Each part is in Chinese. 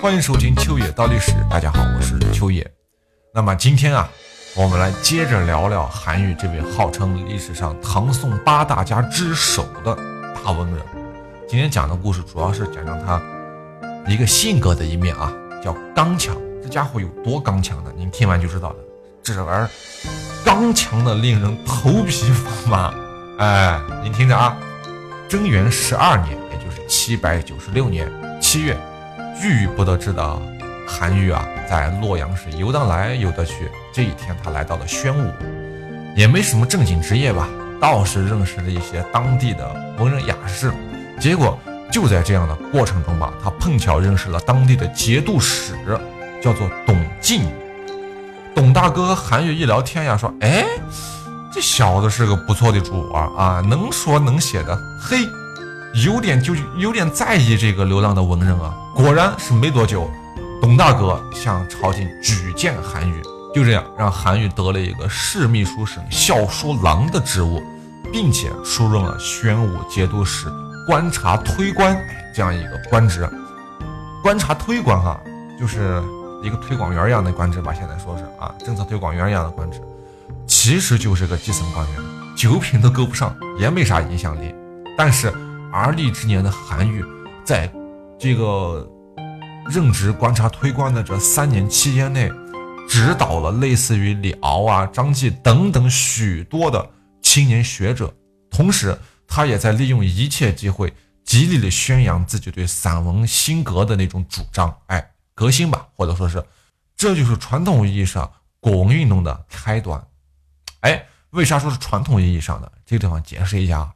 欢迎收听秋野道历史。大家好，我是秋野。那么今天啊，我们来接着聊聊韩愈这位号称历史上唐宋八大家之首的大文人。今天讲的故事主要是讲讲他一个性格的一面啊，叫刚强。这家伙有多刚强呢？您听完就知道了。这玩意儿刚强的令人头皮发麻。哎，您听着啊，贞元十二年，也就是七百九十六年七月。郁郁不得志的韩愈啊，在洛阳是游荡来游得去。这一天，他来到了宣武，也没什么正经职业吧，倒是认识了一些当地的文人雅士。结果就在这样的过程中吧，他碰巧认识了当地的节度使，叫做董进。董大哥和韩愈一聊天呀，说：“哎，这小子是个不错的主儿啊，能说能写的，嘿。”有点就有点在意这个流浪的文人啊，果然是没多久，董大哥向朝廷举荐韩愈，就这样让韩愈得了一个侍秘书省校书郎的职务，并且出任了宣武节度使观察推官这样一个官职。观察推官哈，就是一个推广员一样的官职吧，现在说是啊，政策推广员一样的官职，其实就是个基层官员，九品都够不上，也没啥影响力，但是。而立之年的韩愈，在这个任职观察推官的这三年期间内，指导了类似于李敖啊、张继等等许多的青年学者，同时他也在利用一切机会，极力的宣扬自己对散文新格的那种主张，哎，革新吧，或者说是，这就是传统意义上古文运动的开端。哎，为啥说是传统意义上的？这个地方解释一下啊，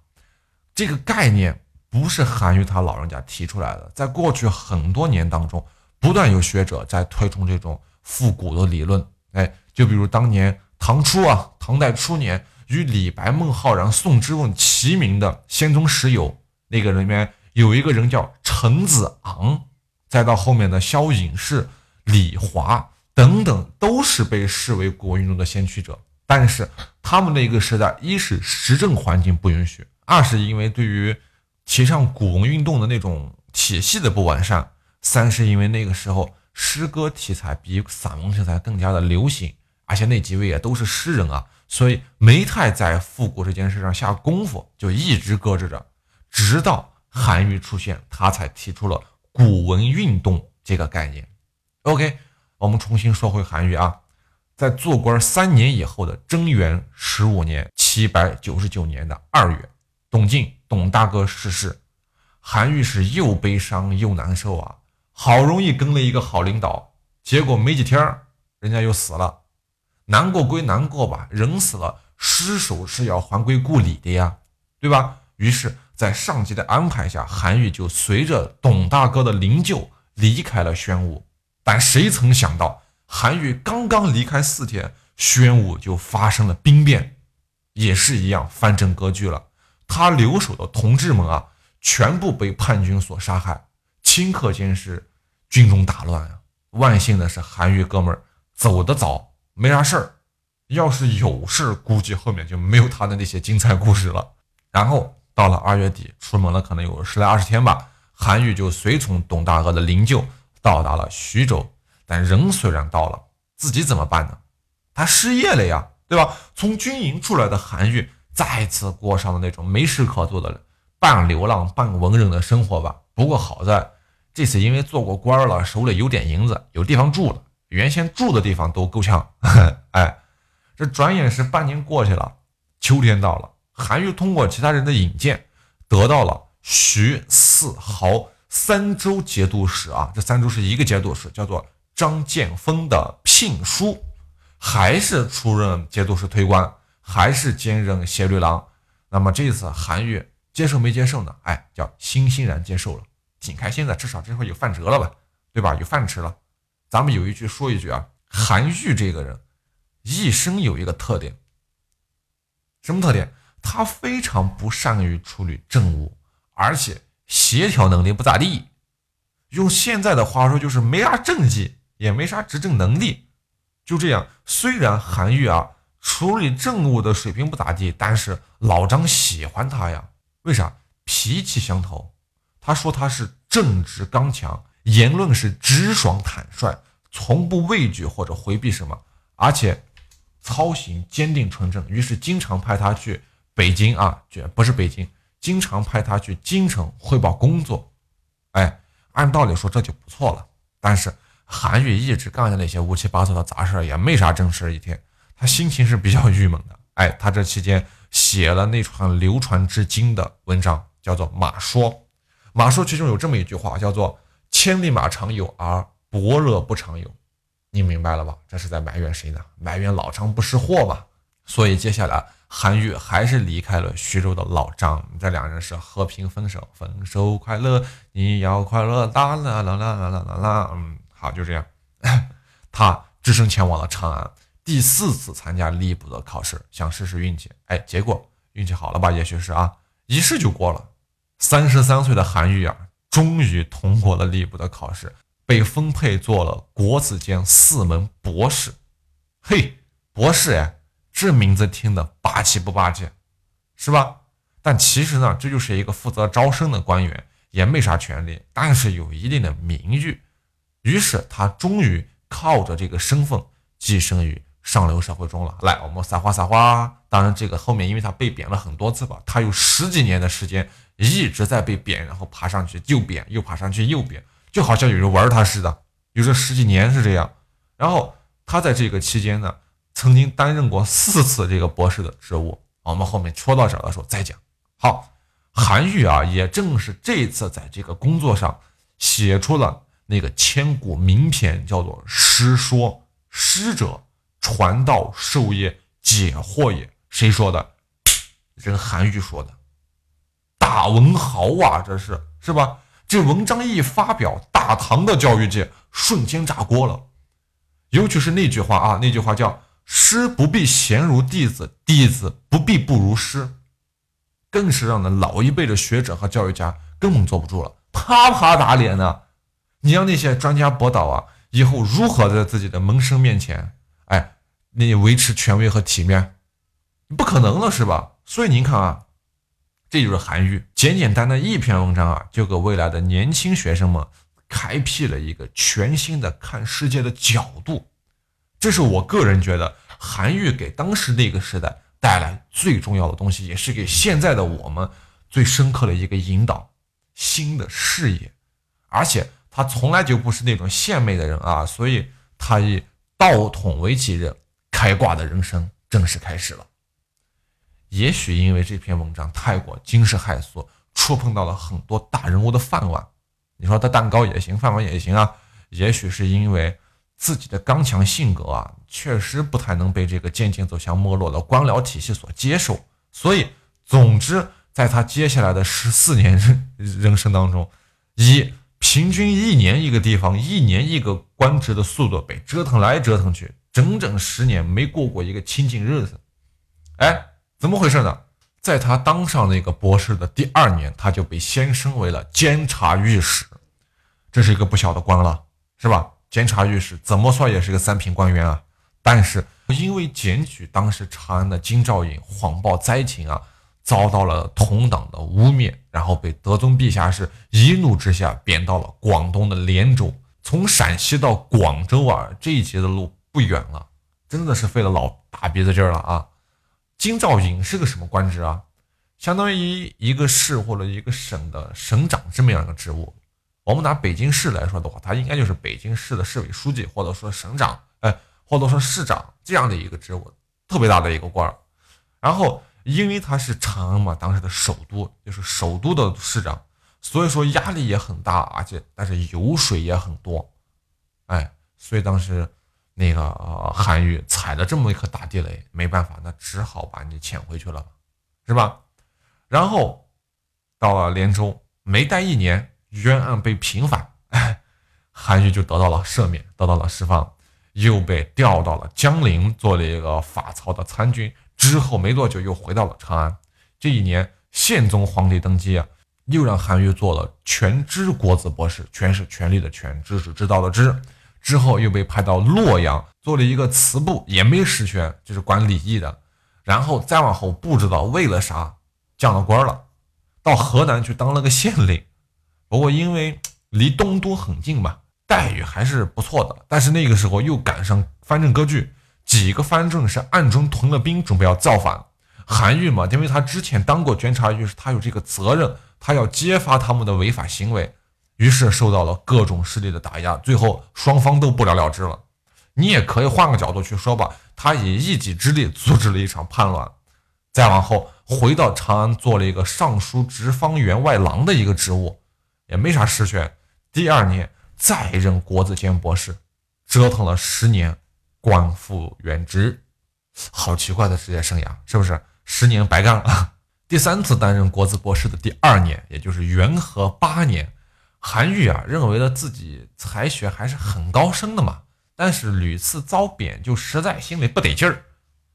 这个概念。不是韩愈他老人家提出来的，在过去很多年当中，不断有学者在推崇这种复古的理论。哎，就比如当年唐初啊，唐代初年与李白、孟浩然、宋之问齐名的仙宗十友，那个里面有一个人叫陈子昂，再到后面的萧颖士、李华等等，都是被视为古文运动的先驱者。但是他们那个时代，一是时政环境不允许，二是因为对于提倡古文运动的那种体系的不完善，三是因为那个时候诗歌题材比散文题材更加的流行，而且那几位也都是诗人啊，所以没太在复古这件事上下功夫，就一直搁置着。直到韩愈出现，他才提出了古文运动这个概念。OK，我们重新说回韩愈啊，在做官三年以后的贞元十五年（七百九十九年的二月），董敬。董大哥逝世，韩愈是又悲伤又难受啊！好容易跟了一个好领导，结果没几天人家又死了。难过归难过吧，人死了，尸首是要还归故里的呀，对吧？于是，在上级的安排下，韩愈就随着董大哥的灵柩离开了宣武。但谁曾想到，韩愈刚刚离开四天，宣武就发生了兵变，也是一样翻整割据了。他留守的同志们啊，全部被叛军所杀害，顷刻间是军中大乱啊！万幸的是，韩愈哥们儿走得早，没啥事儿。要是有事，估计后面就没有他的那些精彩故事了。然后到了二月底，出门了可能有十来二十天吧，韩愈就随从董大哥的灵柩到达了徐州。但人虽然到了，自己怎么办呢？他失业了呀，对吧？从军营出来的韩愈。再次过上了那种没事可做的半流浪半文人的生活吧。不过好在这次因为做过官了，手里有点银子，有地方住了。原先住的地方都够呛。哎，这转眼是半年过去了，秋天到了，韩愈通过其他人的引荐，得到了徐四豪三州节度使啊，这三州是一个节度使，叫做张建峰的聘书，还是出任节度使推官。还是兼任协律郎，那么这次韩愈接受没接受呢？哎，叫欣欣然接受了，挺开心的，至少这回有饭辙了吧，对吧？有饭吃了。咱们有一句说一句啊，韩愈这个人一生有一个特点，什么特点？他非常不善于处理政务，而且协调能力不咋地。用现在的话说，就是没啥政绩，也没啥执政能力。就这样，虽然韩愈啊。处理政务的水平不咋地，但是老张喜欢他呀？为啥？脾气相投。他说他是正直刚强，言论是直爽坦率，从不畏惧或者回避什么，而且操行坚定纯正。于是经常派他去北京啊，不是北京，经常派他去京城汇报工作。哎，按道理说这就不错了，但是韩愈一直干的那些乌七八糟的杂事，也没啥正事一天，他心情是比较郁闷的。哎，他这期间写了那串流传至今的文章，叫做《马说》。《马说》其中有这么一句话，叫做“千里马常有，而伯乐不常有”。你明白了吧？这是在埋怨谁呢？埋怨老张不识货嘛。所以接下来韩愈还是离开了徐州的老张，这两人是和平分手，分手快乐，你要快乐，啦啦啦啦啦啦啦啦。嗯，好，就这样，他只身前往了长安。第四次参加吏部的考试，想试试运气，哎，结果运气好了吧？也许是啊，一试就过了。三十三岁的韩愈啊，终于通过了吏部的考试，被分配做了国子监四门博士。嘿，博士哎，这名字听的霸气不霸气？是吧？但其实呢，这就是一个负责招生的官员，也没啥权利，但是有一定的名誉。于是他终于靠着这个身份跻身于。上流社会中了，来，我们撒花撒花。当然，这个后面因为他被贬了很多次吧，他有十几年的时间一直在被贬，然后爬上去又贬，又爬上去又贬，就好像有人玩他似的。有这十几年是这样。然后他在这个期间呢，曾经担任过四次这个博士的职务。我们后面说到这儿的时候再讲。好，韩愈啊，也正是这次在这个工作上写出了那个千古名篇，叫做《诗说》，诗者。传道授业解惑也，谁说的？人韩愈说的，大文豪啊，这是是吧？这文章一发表，大唐的教育界瞬间炸锅了。尤其是那句话啊，那句话叫“师不必贤如弟子，弟子不必不如师”，更是让人老一辈的学者和教育家根本坐不住了，啪啪打脸呢。你让那些专家博导啊，以后如何在自己的门生面前？你维持权威和体面，不可能了，是吧？所以您看啊，这就是韩愈简简单单一篇文章啊，就给未来的年轻学生们开辟了一个全新的看世界的角度。这是我个人觉得韩愈给当时那个时代带来最重要的东西，也是给现在的我们最深刻的一个引导，新的视野。而且他从来就不是那种献媚的人啊，所以他以。道统为己任，开挂的人生正式开始了。也许因为这篇文章太过惊世骇俗，触碰到了很多大人物的饭碗。你说他蛋糕也行，饭碗也行啊。也许是因为自己的刚强性格啊，确实不太能被这个渐渐走向没落的官僚体系所接受。所以，总之，在他接下来的十四年人人生当中，一。平均一年一个地方，一年一个官职的速度被折腾来折腾去，整整十年没过过一个清静日子。哎，怎么回事呢？在他当上那个博士的第二年，他就被先升为了监察御史，这是一个不小的官了，是吧？监察御史怎么算也是个三品官员啊。但是因为检举当时长安的金兆尹谎报灾情啊。遭到了同党的污蔑，然后被德宗陛下是一怒之下贬到了广东的连州。从陕西到广州啊，这一节的路不远了，真的是费了老大鼻子劲儿了啊！京兆尹是个什么官职啊？相当于一个市或者一个省的省长这么样一个职务。我们拿北京市来说的话，他应该就是北京市的市委书记，或者说省长，哎，或者说市长这样的一个职务，特别大的一个官儿。然后。因为他是长安嘛，当时的首都就是首都的市长，所以说压力也很大，而且但是油水也很多，哎，所以当时那个韩愈踩了这么一颗大地雷，没办法，那只好把你遣回去了，是吧？然后到了连州，没待一年，冤案被平反，韩愈就得到了赦免，得到了释放，又被调到了江陵，做了一个法曹的参军。之后没多久又回到了长安。这一年，宪宗皇帝登基啊，又让韩愈做了全知国子博士，全是权力的权，知识知道的知。之后又被派到洛阳做了一个祠部，也没实权，就是管礼仪的。然后再往后，不知道为了啥降了官了，到河南去当了个县令。不过因为离东都很近嘛，待遇还是不错的。但是那个时候又赶上藩镇割据，几个藩镇是暗中屯了兵，准备要造反。韩愈嘛，因为他之前当过监察御史，他有这个责任，他要揭发他们的违法行为，于是受到了各种势力的打压，最后双方都不了了之了。你也可以换个角度去说吧，他以一己之力阻止了一场叛乱，再往后回到长安做了一个尚书直方员外郎的一个职务，也没啥实权。第二年再任国子监博士，折腾了十年，官复原职，好奇怪的职业生涯，是不是？十年白干了。第三次担任国子博士的第二年，也就是元和八年，韩愈啊认为了自己才学还是很高深的嘛。但是屡次遭贬，就实在心里不得劲儿，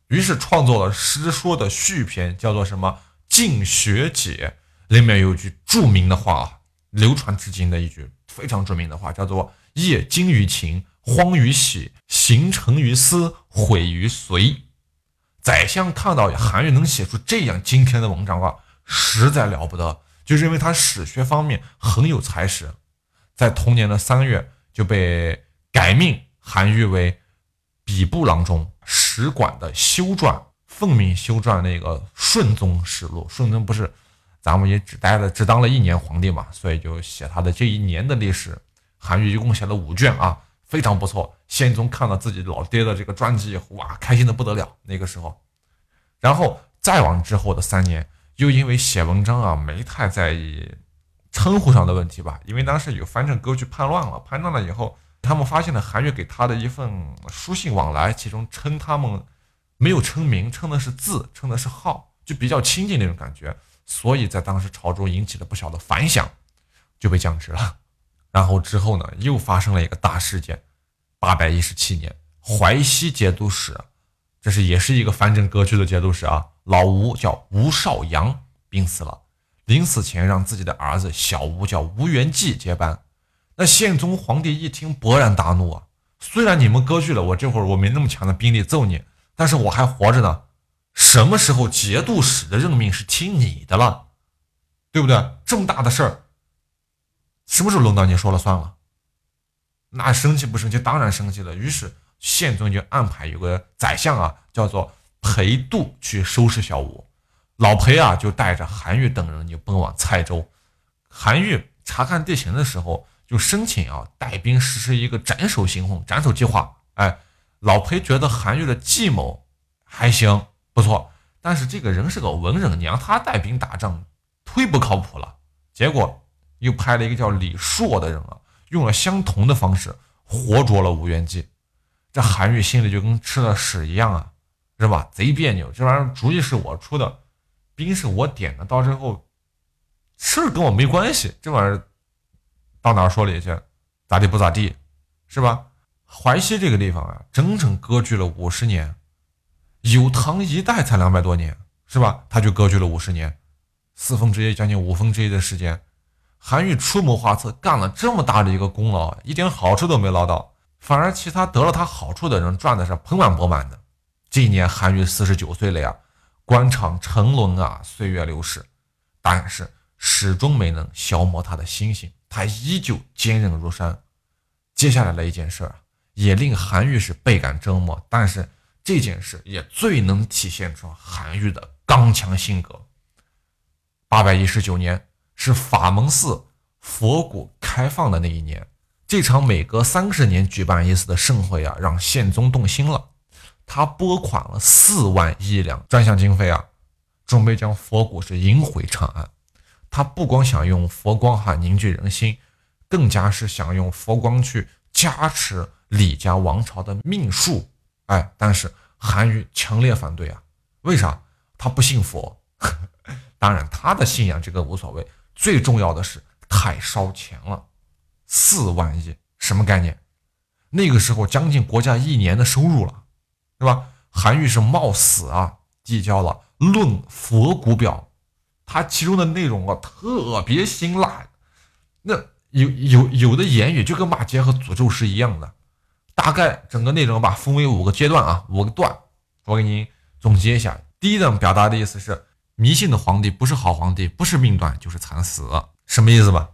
于是创作了诗说的序篇，叫做什么《进学解》，里面有句著名的话啊，流传至今的一句非常著名的话，叫做“夜惊于情，荒于喜，行成于思，毁于随”。宰相看到韩愈能写出这样惊天的文章啊，实在了不得，就认为他史学方面很有才识，在同年的三月就被改命。韩愈为礼部郎中，史馆的修撰，奉命修撰那个顺宗实录。顺宗不是，咱们也只待了，只当了一年皇帝嘛，所以就写他的这一年的历史。韩愈一共写了五卷啊，非常不错。宪宗看到自己老爹的这个传记，哇，开心的不得了。那个时候，然后再往之后的三年，又因为写文章啊，没太在意称呼上的问题吧，因为当时有藩镇割据叛乱了，叛乱了以后。他们发现了韩愈给他的一份书信往来，其中称他们没有称名，称的是字，称的是号，就比较亲近那种感觉，所以在当时朝中引起了不小的反响，就被降职了。然后之后呢，又发生了一个大事件，八百一十七年，淮西节度使，这是也是一个藩镇割据的节度使啊，老吴叫吴少阳病死了，临死前让自己的儿子小吴叫吴元济接班。那宪宗皇帝一听，勃然大怒啊！虽然你们割据了，我这会儿我没那么强的兵力揍你，但是我还活着呢。什么时候节度使的任命是听你的了？对不对？这么大的事儿，什么时候轮到你说了算了？那生气不生气？当然生气了。于是宪宗就安排有个宰相啊，叫做裴度去收拾小吴。老裴啊，就带着韩愈等人就奔往蔡州。韩愈查看地形的时候。就申请啊，带兵实施一个斩首行动、斩首计划。哎，老裴觉得韩愈的计谋还行，不错，但是这个人是个文人，你让他带兵打仗，忒不靠谱了。结果又派了一个叫李硕的人啊，用了相同的方式活捉了吴元济。这韩愈心里就跟吃了屎一样啊，是吧？贼别扭，这玩意儿主意是我出的，兵是我点的，到最后事儿跟我没关系，这玩意儿。到哪说理去？咋地不咋地，是吧？淮西这个地方啊，整整割据了五十年，有唐一代才两百多年，是吧？他就割据了五十年，四分之一将近五分之一的时间。韩愈出谋划策，干了这么大的一个功劳，一点好处都没捞到，反而其他得了他好处的人赚的是盆满钵满的。这一年，韩愈四十九岁了呀，官场沉沦啊，岁月流逝，但是始终没能消磨他的心性。他依旧坚韧如山。接下来的一件事儿也令韩愈是倍感折磨，但是这件事也最能体现出韩愈的刚强性格。八百一十九年是法门寺佛骨开放的那一年，这场每隔三十年举办一次的盛会啊，让宪宗动心了。他拨款了四万亿两专项经费啊，准备将佛骨是迎回长安。他不光想用佛光哈凝聚人心，更加是想用佛光去加持李家王朝的命数。哎，但是韩愈强烈反对啊！为啥？他不信佛。当然，他的信仰这个无所谓，最重要的是太烧钱了，四万亿什么概念？那个时候将近国家一年的收入了，对吧？韩愈是冒死啊，递交了《论佛骨表》。他其中的内容啊特别辛辣，那有有有的言语就跟骂街和诅咒是一样的。大概整个内容吧分为五个阶段啊，五个段，我给您总结一下。第一段表达的意思是，迷信的皇帝不是好皇帝，不是命断就是惨死，什么意思吧？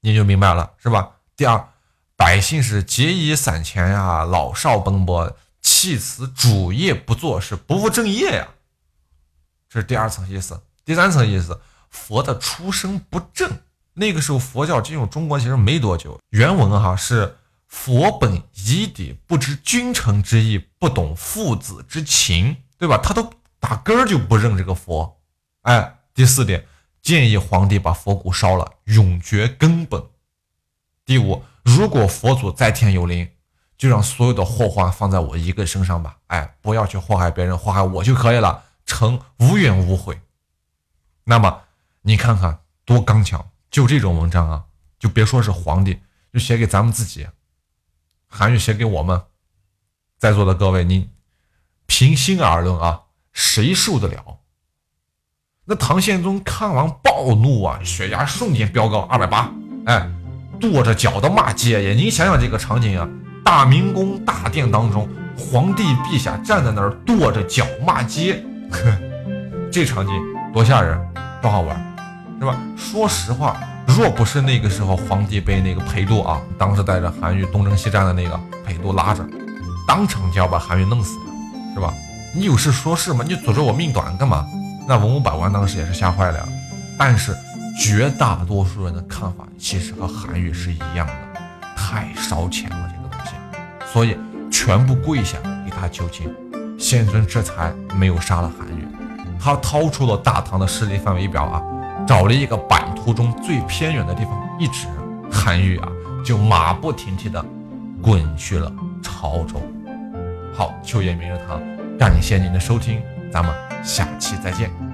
你就明白了，是吧？第二，百姓是节衣散钱呀，老少奔波，弃此主业不做，是不务正业呀。这是第二层意思。第三层意思，佛的出生不正。那个时候佛教进入中国其实没多久。原文哈是佛本夷狄，不知君臣之义，不懂父子之情，对吧？他都打根儿就不认这个佛。哎，第四点，建议皇帝把佛骨烧了，永绝根本。第五，如果佛祖在天有灵，就让所有的祸患放在我一个身上吧。哎，不要去祸害别人，祸害我就可以了，臣无怨无悔。那么你看看多刚强。就这种文章啊，就别说是皇帝，就写给咱们自己，韩愈写给我们，在座的各位，你平心而论啊，谁受得了？那唐宪宗看完暴怒啊，血压瞬间飙高，二百八，哎，跺着脚的骂街呀！您想想这个场景啊，大明宫大殿当中，皇帝陛下站在那儿跺着脚骂街，这场景多吓人，多好玩！是吧？说实话，若不是那个时候皇帝被那个裴度啊，当时带着韩愈东征西战的那个裴度拉着，当场就要把韩愈弄死呀，是吧？你有事说事嘛，你阻着我命短干嘛？那文武百官当时也是吓坏了呀。但是绝大多数人的看法其实和韩愈是一样的，太烧钱了这个东西，所以全部跪下给他求情。宪宗这才没有杀了韩愈，他掏出了大唐的势力范围表啊。找了一个版图中最偏远的地方，一指，韩愈啊，就马不停蹄的滚去了潮州。好，秋叶明日堂，感谢您的收听，咱们下期再见。